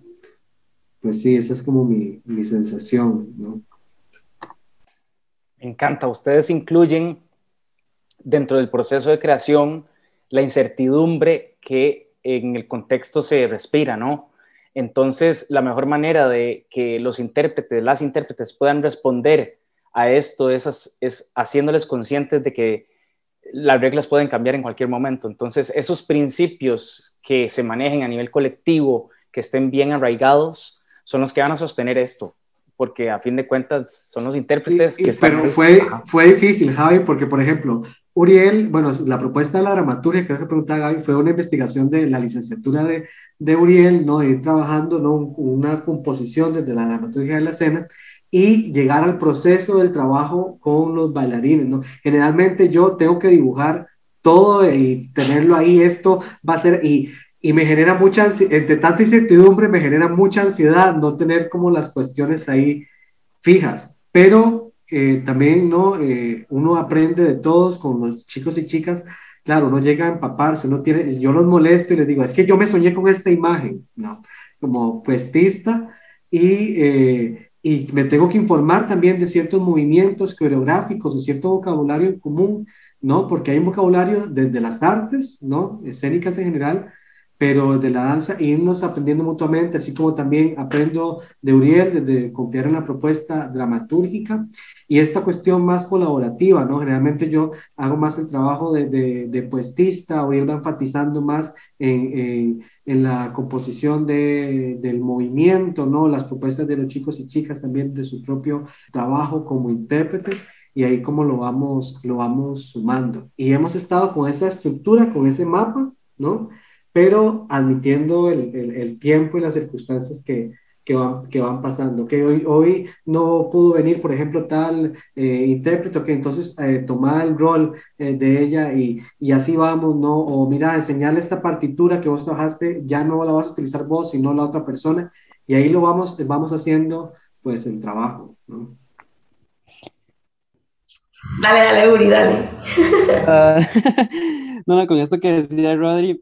Pues sí, esa es como mi, mi sensación, ¿no? Encanta. Ustedes incluyen dentro del proceso de creación la incertidumbre que en el contexto se respira, ¿no? Entonces, la mejor manera de que los intérpretes, las intérpretes puedan responder a esto es, es haciéndoles conscientes de que las reglas pueden cambiar en cualquier momento. Entonces, esos principios que se manejen a nivel colectivo, que estén bien arraigados, son los que van a sostener esto, porque a fin de cuentas son los intérpretes que están... Pero fue, fue difícil, Javi, porque, por ejemplo, Uriel, bueno, la propuesta de la dramaturgia, creo que preguntaba Gaby, fue una investigación de la licenciatura de, de Uriel, ¿no? De ir trabajando, ¿no? Una composición desde la dramaturgia de la escena y llegar al proceso del trabajo con los bailarines, ¿no? Generalmente yo tengo que dibujar todo y tenerlo ahí, esto va a ser, y, y me genera mucha, de tanta incertidumbre, me genera mucha ansiedad no tener como las cuestiones ahí fijas, pero eh, también, ¿no? Eh, uno aprende de todos con los chicos y chicas. Claro, uno llega a empaparse, no tiene, yo los molesto y les digo, es que yo me soñé con esta imagen, ¿no? Como puestista y, eh, y me tengo que informar también de ciertos movimientos coreográficos, de cierto vocabulario en común, ¿no? Porque hay un vocabulario desde las artes, ¿no? Escénicas en general, pero de la danza, irnos aprendiendo mutuamente, así como también aprendo de Uriel, de confiar en la propuesta dramatúrgica y esta cuestión más colaborativa, ¿no? Generalmente yo hago más el trabajo de, de, de puestista o ir enfatizando más en, en, en la composición de, del movimiento, ¿no? Las propuestas de los chicos y chicas también de su propio trabajo como intérpretes y ahí como lo vamos, lo vamos sumando. Y hemos estado con esa estructura, con ese mapa, ¿no? Pero admitiendo el, el, tiempo y las circunstancias que, que, van, que van pasando. Que hoy, hoy no pudo venir, por ejemplo, tal eh, intérprete que entonces eh, tomar el rol eh, de ella y, y, así vamos, ¿no? O mira, enseñarle esta partitura que vos trabajaste, ya no la vas a utilizar vos, sino la otra persona. Y ahí lo vamos, vamos haciendo, pues, el trabajo, ¿no? Dale, dale, Uri, dale. Uh, no, no, con esto que decía Rodri,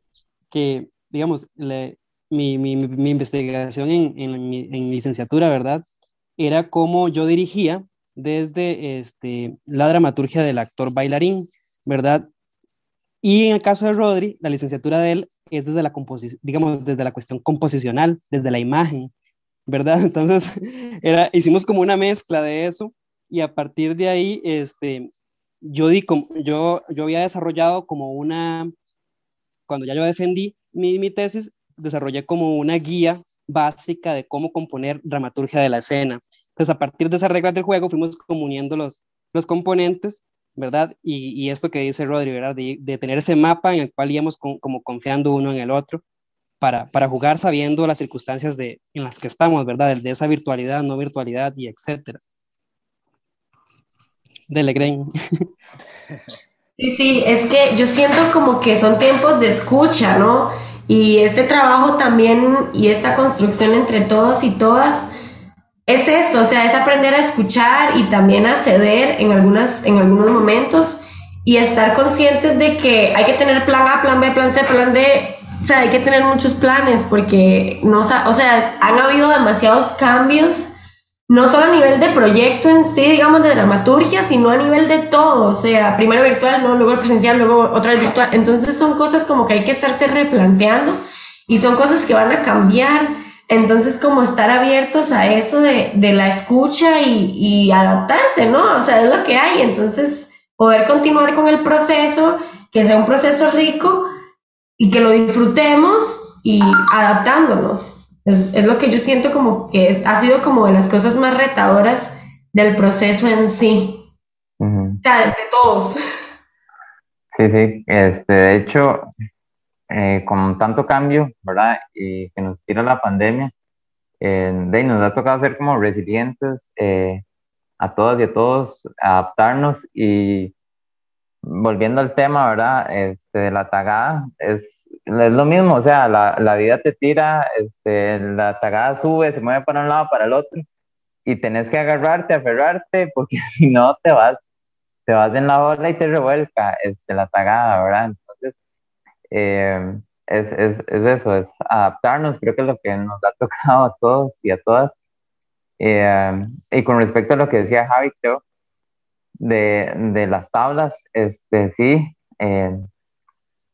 que, digamos, mi, mi, mi, investigación en, en, en, licenciatura, ¿verdad? Era cómo yo dirigía desde este, la dramaturgia del actor bailarín, ¿verdad? Y en el caso de Rodri, la licenciatura de él es desde la composición, digamos, desde la cuestión composicional, desde la imagen, ¿verdad? Entonces, era, hicimos como una mezcla de eso y a partir de ahí, este, yo, di, yo, yo había desarrollado como una, cuando ya yo defendí mi, mi tesis, desarrollé como una guía básica de cómo componer dramaturgia de la escena. Entonces, a partir de esas reglas del juego, fuimos comuniendo los, los componentes, ¿verdad? Y, y esto que dice Rodri, ¿verdad? De, de, tener ese mapa en el cual íbamos con, como confiando uno en el otro para, para jugar sabiendo las circunstancias de, en las que estamos, ¿verdad? De, de esa virtualidad, no virtualidad y etcétera. Dele, Gren. Sí, sí, es que yo siento como que son tiempos de escucha, ¿no? Y este trabajo también y esta construcción entre todos y todas es eso, o sea, es aprender a escuchar y también a ceder en, algunas, en algunos momentos y estar conscientes de que hay que tener plan A, plan B, plan C, plan D, o sea, hay que tener muchos planes porque no, o sea, han habido demasiados cambios no solo a nivel de proyecto en sí, digamos, de dramaturgia, sino a nivel de todo, o sea, primero virtual, ¿no? luego presencial, luego otra vez virtual. Entonces son cosas como que hay que estarse replanteando y son cosas que van a cambiar. Entonces, como estar abiertos a eso de, de la escucha y, y, adaptarse, ¿no? O sea, es lo que hay. Entonces, poder continuar con el proceso, que sea un proceso rico y que lo disfrutemos y adaptándonos. Es, es, lo que yo siento como que ha sido como de las cosas más retadoras del proceso en sí. Uh -huh. O sea, de todos. Sí, sí, este, de hecho, eh, con tanto cambio, ¿verdad? Y que nos tira la pandemia, eh, de, nos ha tocado ser como resilientes eh, a todas y a todos, adaptarnos y volviendo al tema, ¿verdad? Este, de la tagada, es, es lo mismo, o sea, la, la, vida te tira, este, la tagada sube, se mueve para un lado, para el otro, y tenés que agarrarte, aferrarte, porque si no te vas, te vas en la ola y te revuelca este, la tagada, ¿verdad? Entonces, eh, es, es, es, eso, es adaptarnos, creo que es lo que nos ha tocado a todos y a todas. Eh, y con respecto a lo que decía Javi, creo, de, de, las tablas, este, sí, eh,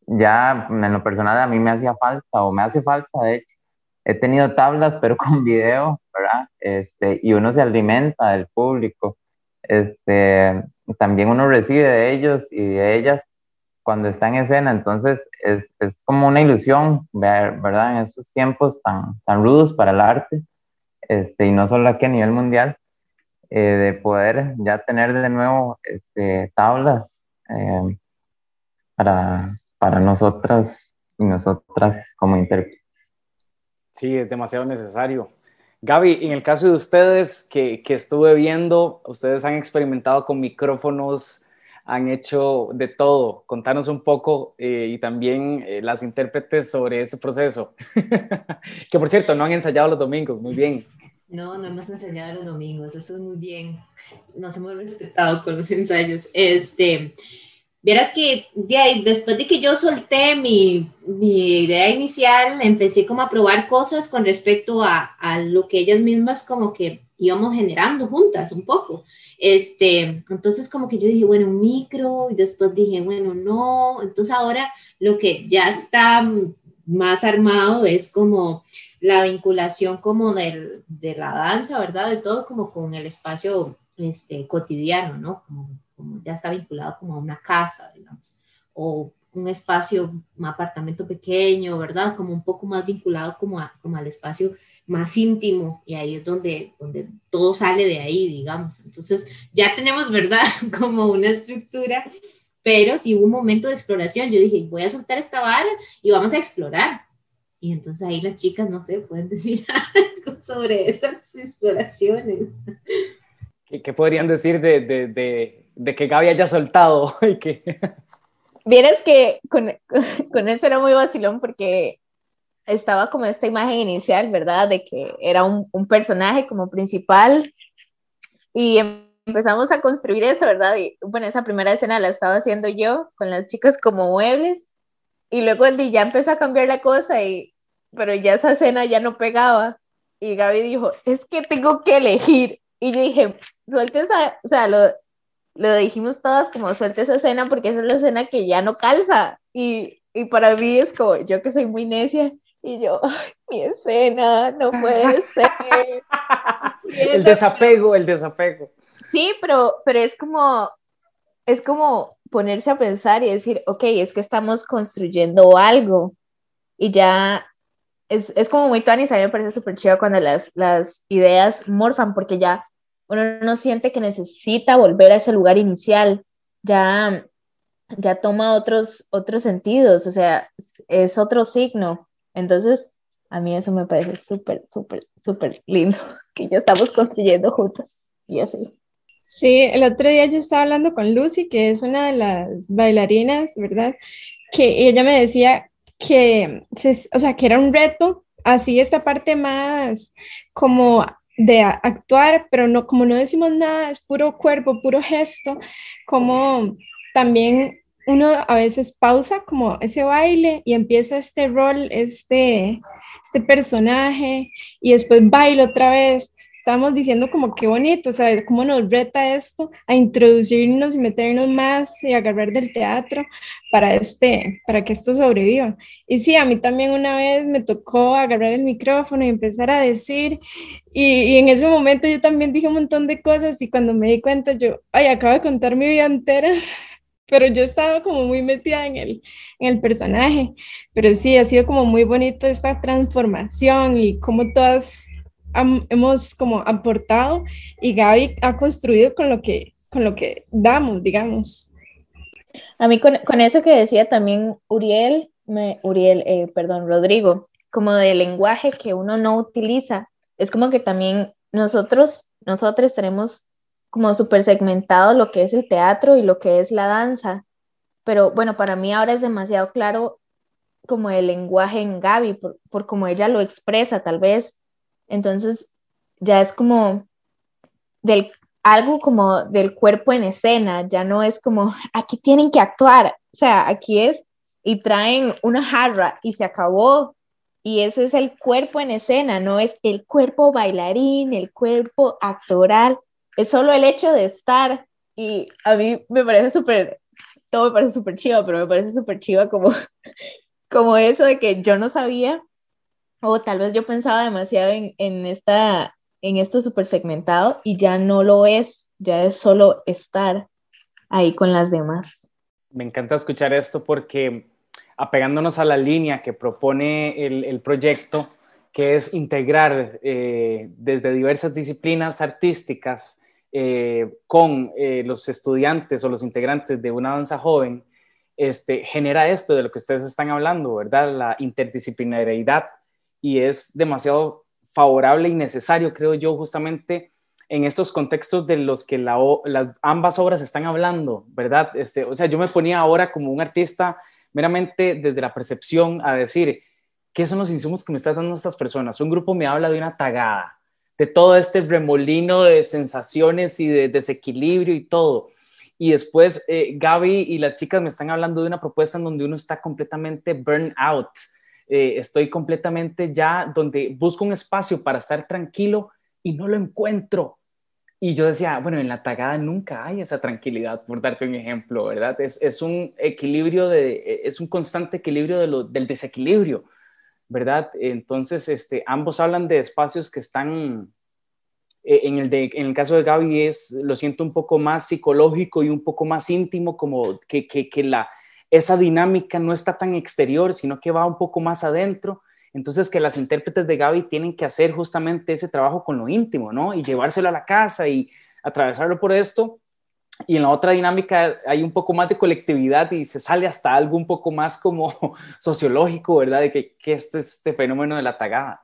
ya en lo personal a mí me hacía falta o me hace falta, de hecho, he tenido tablas pero con video, ¿verdad? Este, y uno se alimenta del público, este, también uno recibe de ellos y de ellas cuando está en escena, entonces es, es como una ilusión ver, ¿verdad? En estos tiempos tan, tan rudos para el arte, este, y no solo aquí a nivel mundial, eh, de poder ya tener de nuevo este, tablas eh, para, para nosotras y nosotras como intérpretes. Sí, es demasiado necesario. Gaby, en el caso de ustedes que, que estuve viendo, ustedes han experimentado con micrófonos, han hecho de todo. Contanos un poco eh, y también las intérpretes sobre ese proceso. que por cierto, no han ensayado los domingos, muy bien. No, no hemos enseñado los domingos, eso es muy bien. Nos hemos respetado con los ensayos. Este, vieras que después de que yo solté mi, idea inicial, empecé como a probar cosas con respecto a, lo que ellas mismas como que íbamos generando juntas un poco. Este, entonces como que yo dije, bueno, micro, y después dije, bueno, no. Entonces ahora lo que ya está más armado es como la vinculación como del, de la danza, ¿verdad? De todo como con el espacio este, cotidiano, ¿no? Como, ya está vinculado como a una casa, digamos, o un espacio, un apartamento pequeño, ¿verdad? Como un poco más vinculado como, a, como al espacio más íntimo y ahí es donde, donde todo sale de ahí, digamos. Entonces ya tenemos, ¿verdad? Como una estructura, pero si hubo un momento de exploración, yo dije, voy a soltar esta vara y vamos a explorar, y entonces ahí las chicas, no sé, pueden decir algo sobre esas exploraciones. ¿Qué, podrían decir de, de, de, que Gaby haya soltado? y que... Vieres que con, con eso era muy vacilón porque estaba como esta imagen inicial, ¿verdad? De que era un, un personaje como principal y empezamos a construir eso, ¿verdad? Y bueno, esa primera escena la estaba haciendo yo con las chicas como muebles y luego el ya empezó a cambiar la cosa, y, pero ya esa escena ya no pegaba. Y Gaby dijo, es que tengo que elegir. Y yo dije, suelte esa, o sea, lo, lo dijimos todas como suelte esa escena porque esa es la escena que ya no calza. Y, y para mí es como, yo que soy muy necia, y yo, mi escena, no puede ser. el desapego, el desapego. Sí, pero, pero es como, es como ponerse a pensar y decir, ok, es que estamos construyendo algo y ya es, es como muy tuanis, a mí me parece súper chido cuando las, las ideas morfan porque ya uno no siente que necesita volver a ese lugar inicial, ya, ya toma otros, otros sentidos, o sea, es otro signo. Entonces, a mí eso me parece súper, súper, súper lindo, que ya estamos construyendo juntos y así. Sí, el otro día yo estaba hablando con Lucy, que es una de las bailarinas, ¿verdad? Que ella me decía que, o sea, que era un reto, así esta parte más como de actuar, pero no, como no decimos nada, es puro cuerpo, puro gesto, como también uno a veces pausa como ese baile y empieza este rol, este, este personaje, y después baila otra vez estamos diciendo como qué bonito, o sea, cómo nos reta esto a introducirnos y meternos más y agarrar del teatro para, este, para que esto sobreviva. Y sí, a mí también una vez me tocó agarrar el micrófono y empezar a decir, y, y en ese momento yo también dije un montón de cosas y cuando me di cuenta yo, ay, acabo de contar mi vida entera, pero yo estaba como muy metida en el, en el personaje. Pero sí, ha sido como muy bonito esta transformación y como todas hemos como aportado y Gaby ha construido con lo que, con lo que damos, digamos. A mí con, con eso que decía también Uriel, me, Uriel, eh, perdón, Rodrigo, como del lenguaje que uno no utiliza, es como que también nosotros, nosotros tenemos como súper segmentado lo que es el teatro y lo que es la danza, pero bueno, para mí ahora es demasiado claro como el lenguaje en Gaby, por, por como ella lo expresa, tal vez entonces, ya es como del algo como del cuerpo en escena, ya no es como aquí tienen que actuar, o sea, aquí es y traen una jarra y se acabó. Y ese es el cuerpo en escena, no es el cuerpo bailarín, el cuerpo actoral, es solo el hecho de estar. y a mí me parece súper, todo me parece súper chiva, pero me parece súper chiva como, como eso de que yo no sabía, o tal vez yo pensaba demasiado en, en, esta, en esto súper segmentado y ya no lo es, ya es solo estar ahí con las demás. Me encanta escuchar esto porque apegándonos a la línea que propone el, el proyecto, que es integrar eh, desde diversas disciplinas artísticas eh, con eh, los estudiantes o los integrantes de una danza joven, este, genera esto de lo que ustedes están hablando, ¿verdad? La interdisciplinariedad y es demasiado favorable y necesario, creo yo, justamente en estos contextos de los que las, ambas obras están hablando, ¿verdad? Este, o sea, yo me ponía ahora como un artista meramente desde la percepción a decir, ¿qué son los insumos que me están dando estas personas? Un grupo me habla de una tagada, de todo este remolino de sensaciones y de desequilibrio y todo. Y después eh, Gaby y las chicas me están hablando de una propuesta en donde uno está completamente burn out. Eh, estoy completamente ya donde busco un espacio para estar tranquilo y no lo encuentro. Y yo decía, bueno, en la tagada nunca hay esa tranquilidad, por darte un ejemplo, ¿verdad? Es, es un equilibrio, de, es un constante equilibrio de lo, del desequilibrio, ¿verdad? Entonces, este, ambos hablan de espacios que están, eh, en, el de, en el caso de Gaby es, lo siento un poco más psicológico y un poco más íntimo, como que, que, que la, esa dinámica no está tan exterior, sino que va un poco más adentro entonces, que las intérpretes de Gaby tienen que hacer justamente ese trabajo con lo íntimo, ¿no? Y llevárselo a la casa y atravesarlo por esto. Y en la otra dinámica hay un poco más de colectividad y se sale hasta algo un poco más como sociológico, ¿verdad? De que, que este, este fenómeno de la tagada.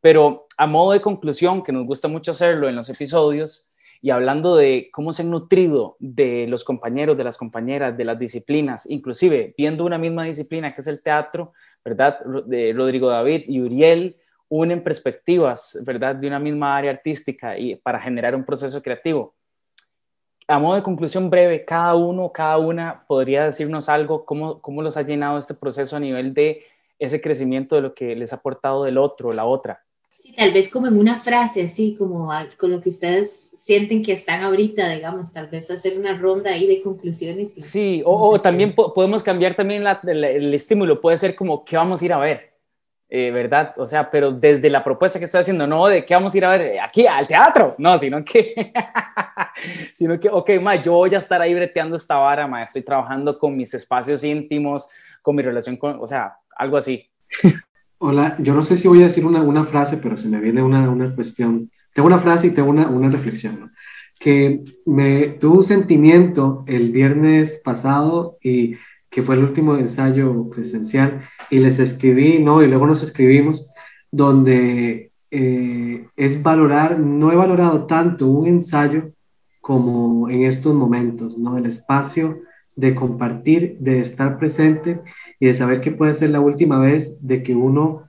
Pero a modo de conclusión, que nos gusta mucho hacerlo en los episodios, y hablando de cómo se han nutrido de los compañeros, de las compañeras, de las disciplinas, inclusive viendo una misma disciplina que es el teatro, ¿verdad? De Rodrigo David y Uriel unen perspectivas, ¿verdad? De una misma área artística y para generar un proceso creativo. A modo de conclusión breve, cada uno, cada una podría decirnos algo, cómo, cómo los ha llenado este proceso a nivel de ese crecimiento de lo que les ha aportado del otro, la otra. Sí, tal vez como en una frase, así como con lo que ustedes sienten que están ahorita, digamos, tal vez hacer una ronda ahí de conclusiones. sí, o, también podemos cambiar también el, estímulo, puede ser como, ¿qué vamos a ir a ver? Eh, ¿Verdad? O sea, pero desde la propuesta que estoy haciendo, no de qué vamos a ir a ver aquí al teatro, no, sino que, sino que, ok, ma, yo voy a estar ahí breteando esta vara, ma, estoy trabajando con mis espacios íntimos, con mi relación con, o sea, algo así. Hola, yo no sé si voy a decir una, una frase, pero se me viene una, una cuestión. Tengo una frase y tengo una, una reflexión, que me tuvo un sentimiento el viernes pasado y que fue el último ensayo presencial y les escribí, ¿no? Y luego nos escribimos donde eh, es valorar, no he valorado tanto un ensayo como en estos momentos, ¿no? El espacio de compartir, de estar presente y de saber que puede ser la última vez de que uno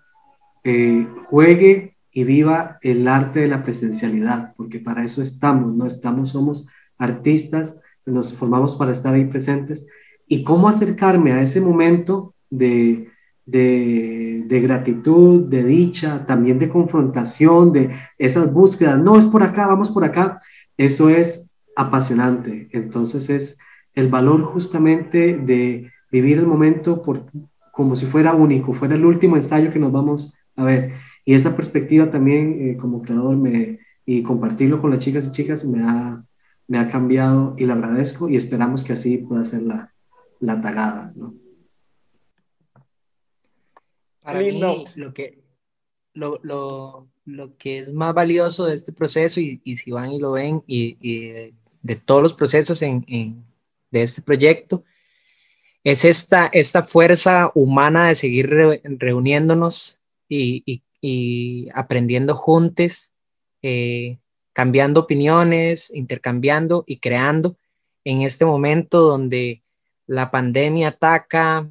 eh, juegue y viva el arte de la presencialidad, porque para eso estamos, ¿no? Estamos, somos artistas, nos formamos para estar ahí presentes. Y cómo acercarme a ese momento de, de, de, gratitud, de dicha, también de confrontación, de esas búsquedas, no es por acá, vamos por acá, eso es apasionante. Entonces es el valor justamente de vivir el momento por, como si fuera único, fuera el último ensayo que nos vamos a ver. Y esa perspectiva también eh, como creador me, y compartirlo con las chicas y chicas me ha, me ha cambiado y le agradezco y esperamos que así pueda ser la, la tagada. ¿no? Para mí, lo que, lo, lo, lo, que es más valioso de este proceso, y, y si van y lo ven, y, y de, de, todos los procesos en, en, de este proyecto es esta, esta fuerza humana de seguir reuniéndonos y, aprendiendo juntos, eh, cambiando opiniones, intercambiando y creando en este momento donde la pandemia ataca,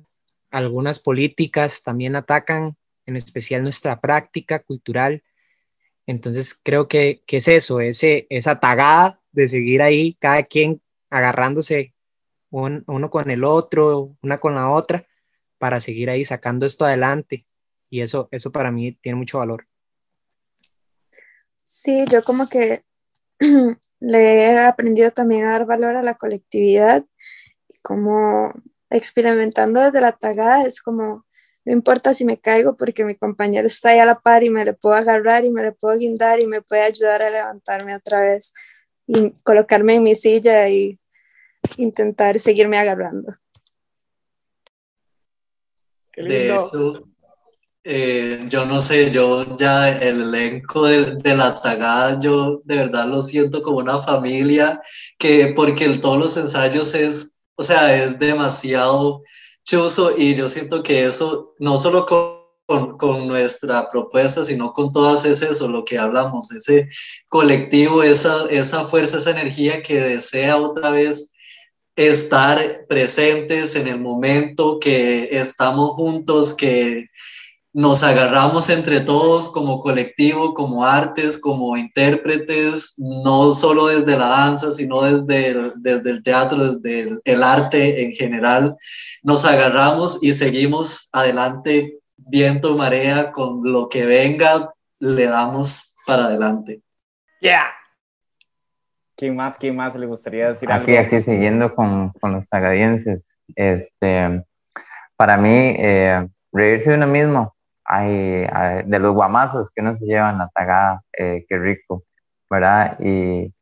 algunas políticas también atacan, en especial nuestra práctica cultural. Entonces creo que, es eso, ese, esa tagada de seguir ahí, cada quien agarrándose uno con el otro, una con la otra, para seguir ahí sacando esto adelante. Y eso, eso para mí tiene mucho valor. Sí, yo como que le he aprendido también a dar valor a la colectividad y como experimentando desde la tagada es como, no importa si me caigo porque mi compañero está ahí a la par y me le puedo agarrar y me le puedo guindar y me puede ayudar a levantarme otra vez y colocarme en mi silla y intentar seguirme agarrando. De hecho, eh, yo no sé, yo ya el elenco de, de, la tagada, yo de verdad lo siento como una familia, que porque el, todos los ensayos es, o sea, es demasiado chuzo y yo siento que eso, no solo con, con, nuestra propuesta, sino con todas es eso, lo que hablamos, ese colectivo, esa, esa fuerza, esa energía que desea otra vez estar presentes en el momento, que estamos juntos, que nos agarramos entre todos como colectivo, como artes, como intérpretes, no solo desde la danza, sino desde el, desde el teatro, desde el, arte en general. Nos agarramos y seguimos adelante, viento, marea, con lo que venga, le damos para adelante. Yeah. ¿Quién más, quién más le gustaría decir aquí, algo? Aquí siguiendo con, con los tagadienses, este, para mí, eh, reírse de uno mismo, hay, de los guamazos que uno se lleva en la tagada, eh, qué rico, ¿verdad? Y,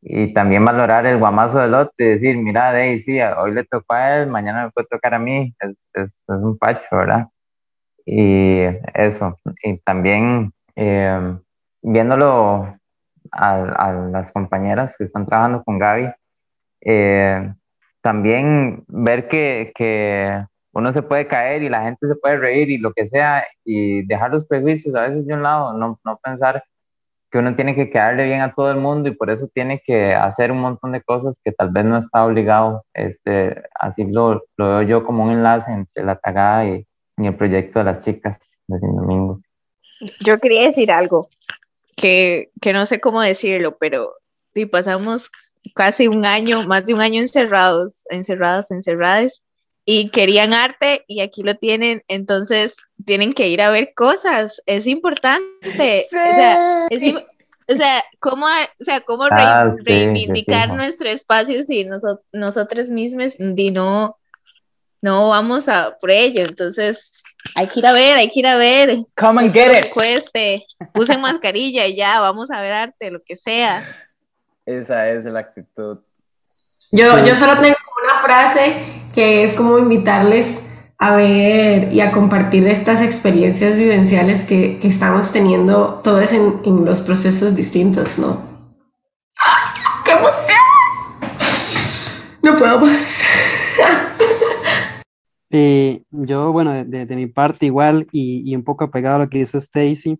y también valorar el guamazo del otro y decir, mira, Dey, sí, hoy le tocó a él, mañana me puede tocar a mí, es, es, es un pacho, ¿verdad? Y eso, y también eh, viéndolo a, a, las compañeras que están trabajando con Gaby, eh, también ver que, que uno se puede caer y la gente se puede reír y lo que sea y dejar los prejuicios a veces de un lado, no, no pensar que uno tiene que quedarle bien a todo el mundo y por eso tiene que hacer un montón de cosas que tal vez no está obligado. Este, así lo, lo veo yo como un enlace entre la tagada y, y el proyecto de las chicas de Sin Domingo. Yo quería decir algo que, que no sé cómo decirlo, pero si pasamos casi un año, más de un año encerrados, encerradas, encerradas, y querían arte y aquí lo tienen, entonces tienen que ir a ver cosas, es importante. Sí. O sea, es, o sea, ¿cómo, o sea, cómo Ah, sí, reivindicar sí, sí. nuestro espacio si noso- nosotros mismos y no, no vamos a por ello? Entonces, hay que ir a ver, hay que ir a ver. Come and lo get que it. cueste, usen mascarilla y ya, vamos a ver arte, lo que sea. Esa es la actitud. Yo, yo solo tengo una frase que es como invitarles a ver y a compartir estas experiencias vivenciales que, que estamos teniendo todos en, en los procesos distintos, ¿no? ¡Qué emoción! No puedo más. Eh, yo, bueno, de, mi parte igual y, un poco apegado a lo que dice Stacy,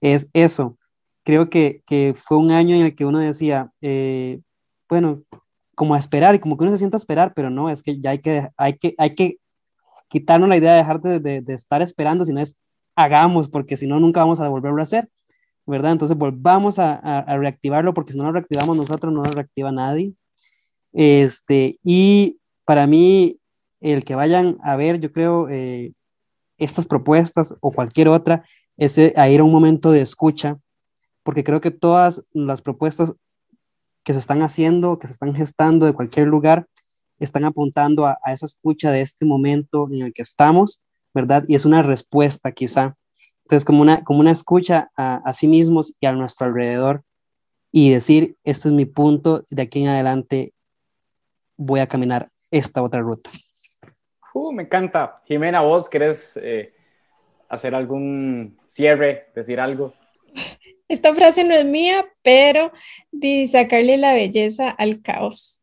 es eso. Creo que, que fue un año en el que uno decía, eh, bueno, como a esperar y como que uno se sienta a esperar, pero no, es que ya hay que, hay que, hay que quitarnos la idea de dejar de, estar esperando, sino es hagamos, porque si no, nunca vamos a volverlo a hacer, ¿verdad? Entonces volvamos a, a- a reactivarlo, porque si no lo reactivamos nosotros, no lo reactiva nadie. Este, y para mí, el que vayan a ver, yo creo, eh, estas propuestas o cualquier otra, es eh, a ir a un momento de escucha, porque creo que todas las propuestas que se están haciendo, que se están gestando de cualquier lugar, están apuntando a, esa escucha de este momento en el que estamos, ¿verdad? Y es una respuesta quizá. Entonces, como una, como una escucha a, a sí mismos y a nuestro alrededor y decir, este es mi punto, de aquí en adelante voy a caminar esta otra ruta. Uh, me encanta. Jimena, vos querés eh, hacer algún cierre, decir algo. Esta frase no es mía, pero de sacarle la belleza al caos.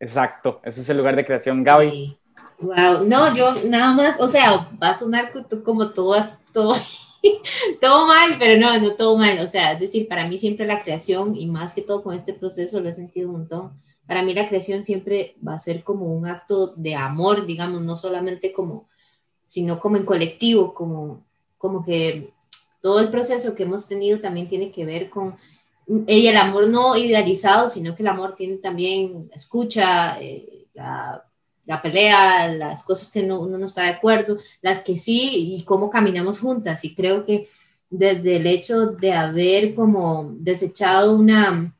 Exacto, ese es el lugar de creación, Gaby. Wow, no, yo nada más, o sea, va a sonar co- como todo, todo, todo mal, pero no, no todo mal. O sea, es decir, para mí siempre la creación y más que todo con este proceso lo he sentido un montón. Para mí la creación siempre va a ser como un acto de amor, digamos, no solamente como, sino como en colectivo, como, como que todo el proceso que hemos tenido también tiene que ver con y el amor no idealizado, sino que el amor tiene también escucha, eh, la, la pelea, las cosas que no, uno no está de acuerdo, las que sí y cómo caminamos juntas. Y creo que desde el hecho de haber como desechado una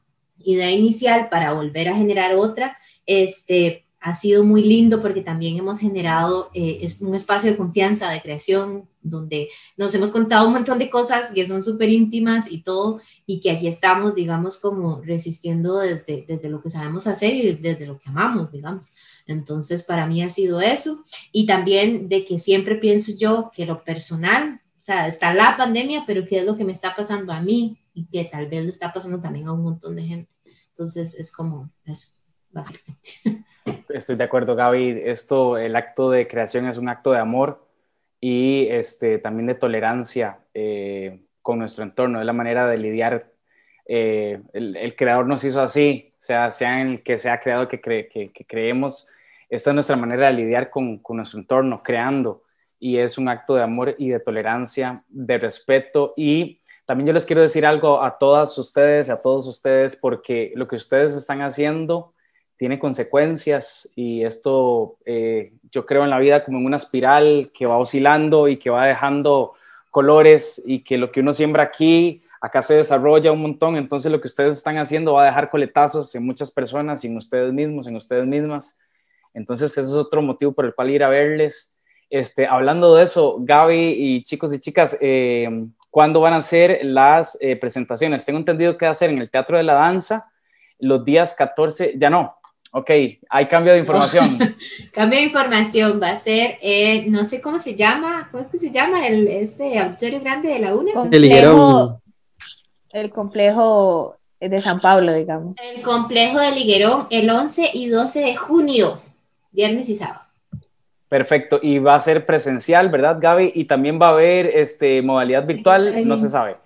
idea inicial para volver a generar otra, este, ha sido muy lindo porque también hemos generado eh, un espacio de confianza, de creación, donde nos hemos contado un montón de cosas que son súper íntimas y todo, y que aquí estamos, digamos, como resistiendo desde, desde lo que sabemos hacer y desde lo que amamos, digamos. Entonces, para mí ha sido eso. Y también de que siempre pienso yo que lo personal, o sea, está la pandemia, pero qué es lo que me está pasando a mí y que tal vez le está pasando también a un montón de gente. Entonces, es como eso, básicamente. Estoy de acuerdo, Gaby. Esto, el acto de creación es un acto de amor y este, también de tolerancia eh, con nuestro entorno. Es la manera de lidiar. Eh, el, creador nos hizo así, sea, sea el que sea creado que, creemos. Esta es nuestra manera de lidiar con nuestro entorno, creando. Y es un acto de amor y de tolerancia, de respeto. Y también yo les quiero decir algo a todas ustedes, a todos ustedes, porque lo que ustedes están haciendo tiene consecuencias y esto eh, yo creo en la vida como en una espiral que va oscilando y que va dejando colores y que lo que uno siembra aquí, acá se desarrolla un montón, entonces lo que ustedes están haciendo va a dejar coletazos en muchas personas, en ustedes mismos, en ustedes mismas. Entonces ese es otro motivo por el cual ir a verles. Este, hablando de eso, Gaby y chicos y chicas, eh, ¿cuándo van a ser las eh, presentaciones? Tengo entendido que va a ser en el Teatro de la Danza los días 14, ya no, Ok, hay cambio de información. cambio de información va a ser, eh, no sé cómo se llama, ¿cómo es que se llama el este auditorio grande de la UNE? Complejo, el complejo de San Pablo, digamos. El complejo de Liguerón el 11 y 12 de junio, viernes y sábado. Perfecto, y va a ser presencial, ¿verdad, Gaby? Y también va a haber este, modalidad virtual, no se sabe.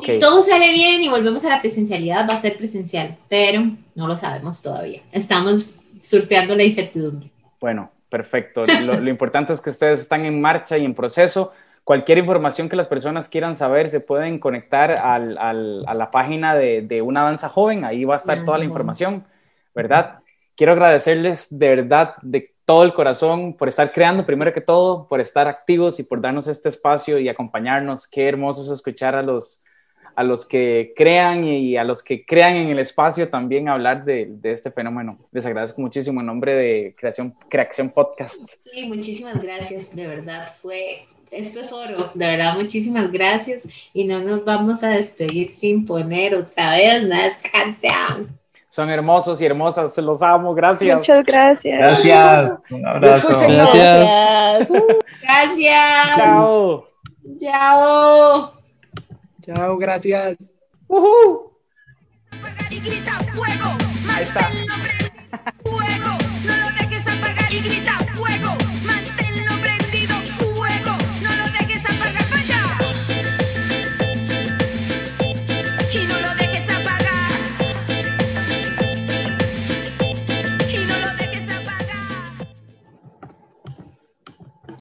Si todo sale bien y volvemos a la presencialidad, va a ser presencial, pero no lo sabemos todavía. Estamos surfeando la incertidumbre. Bueno, perfecto. Lo, importante es que ustedes están en marcha y en proceso. Cualquier información que las personas quieran saber, se pueden conectar al, al, a la página de, de, Una Danza Joven. Ahí va a estar toda la información, ¿verdad? Quiero agradecerles de verdad, de todo el corazón, por estar creando, primero que todo, por estar activos y por darnos este espacio y acompañarnos. Qué hermoso es escuchar a los, a los que crean y a los que crean en el espacio también hablar de, este fenómeno. Les agradezco muchísimo en nombre de Creación, Creación Podcast. Sí, muchísimas gracias, de verdad, fue, esto es oro, de verdad, muchísimas gracias y no nos vamos a despedir sin poner otra vez nuestra canción. Son hermosos y hermosas, se los amo, gracias. Muchas gracias. Gracias, un abrazo. Gracias. Gracias. Chao. Chao. Chao, gracias. Uh Ahí está.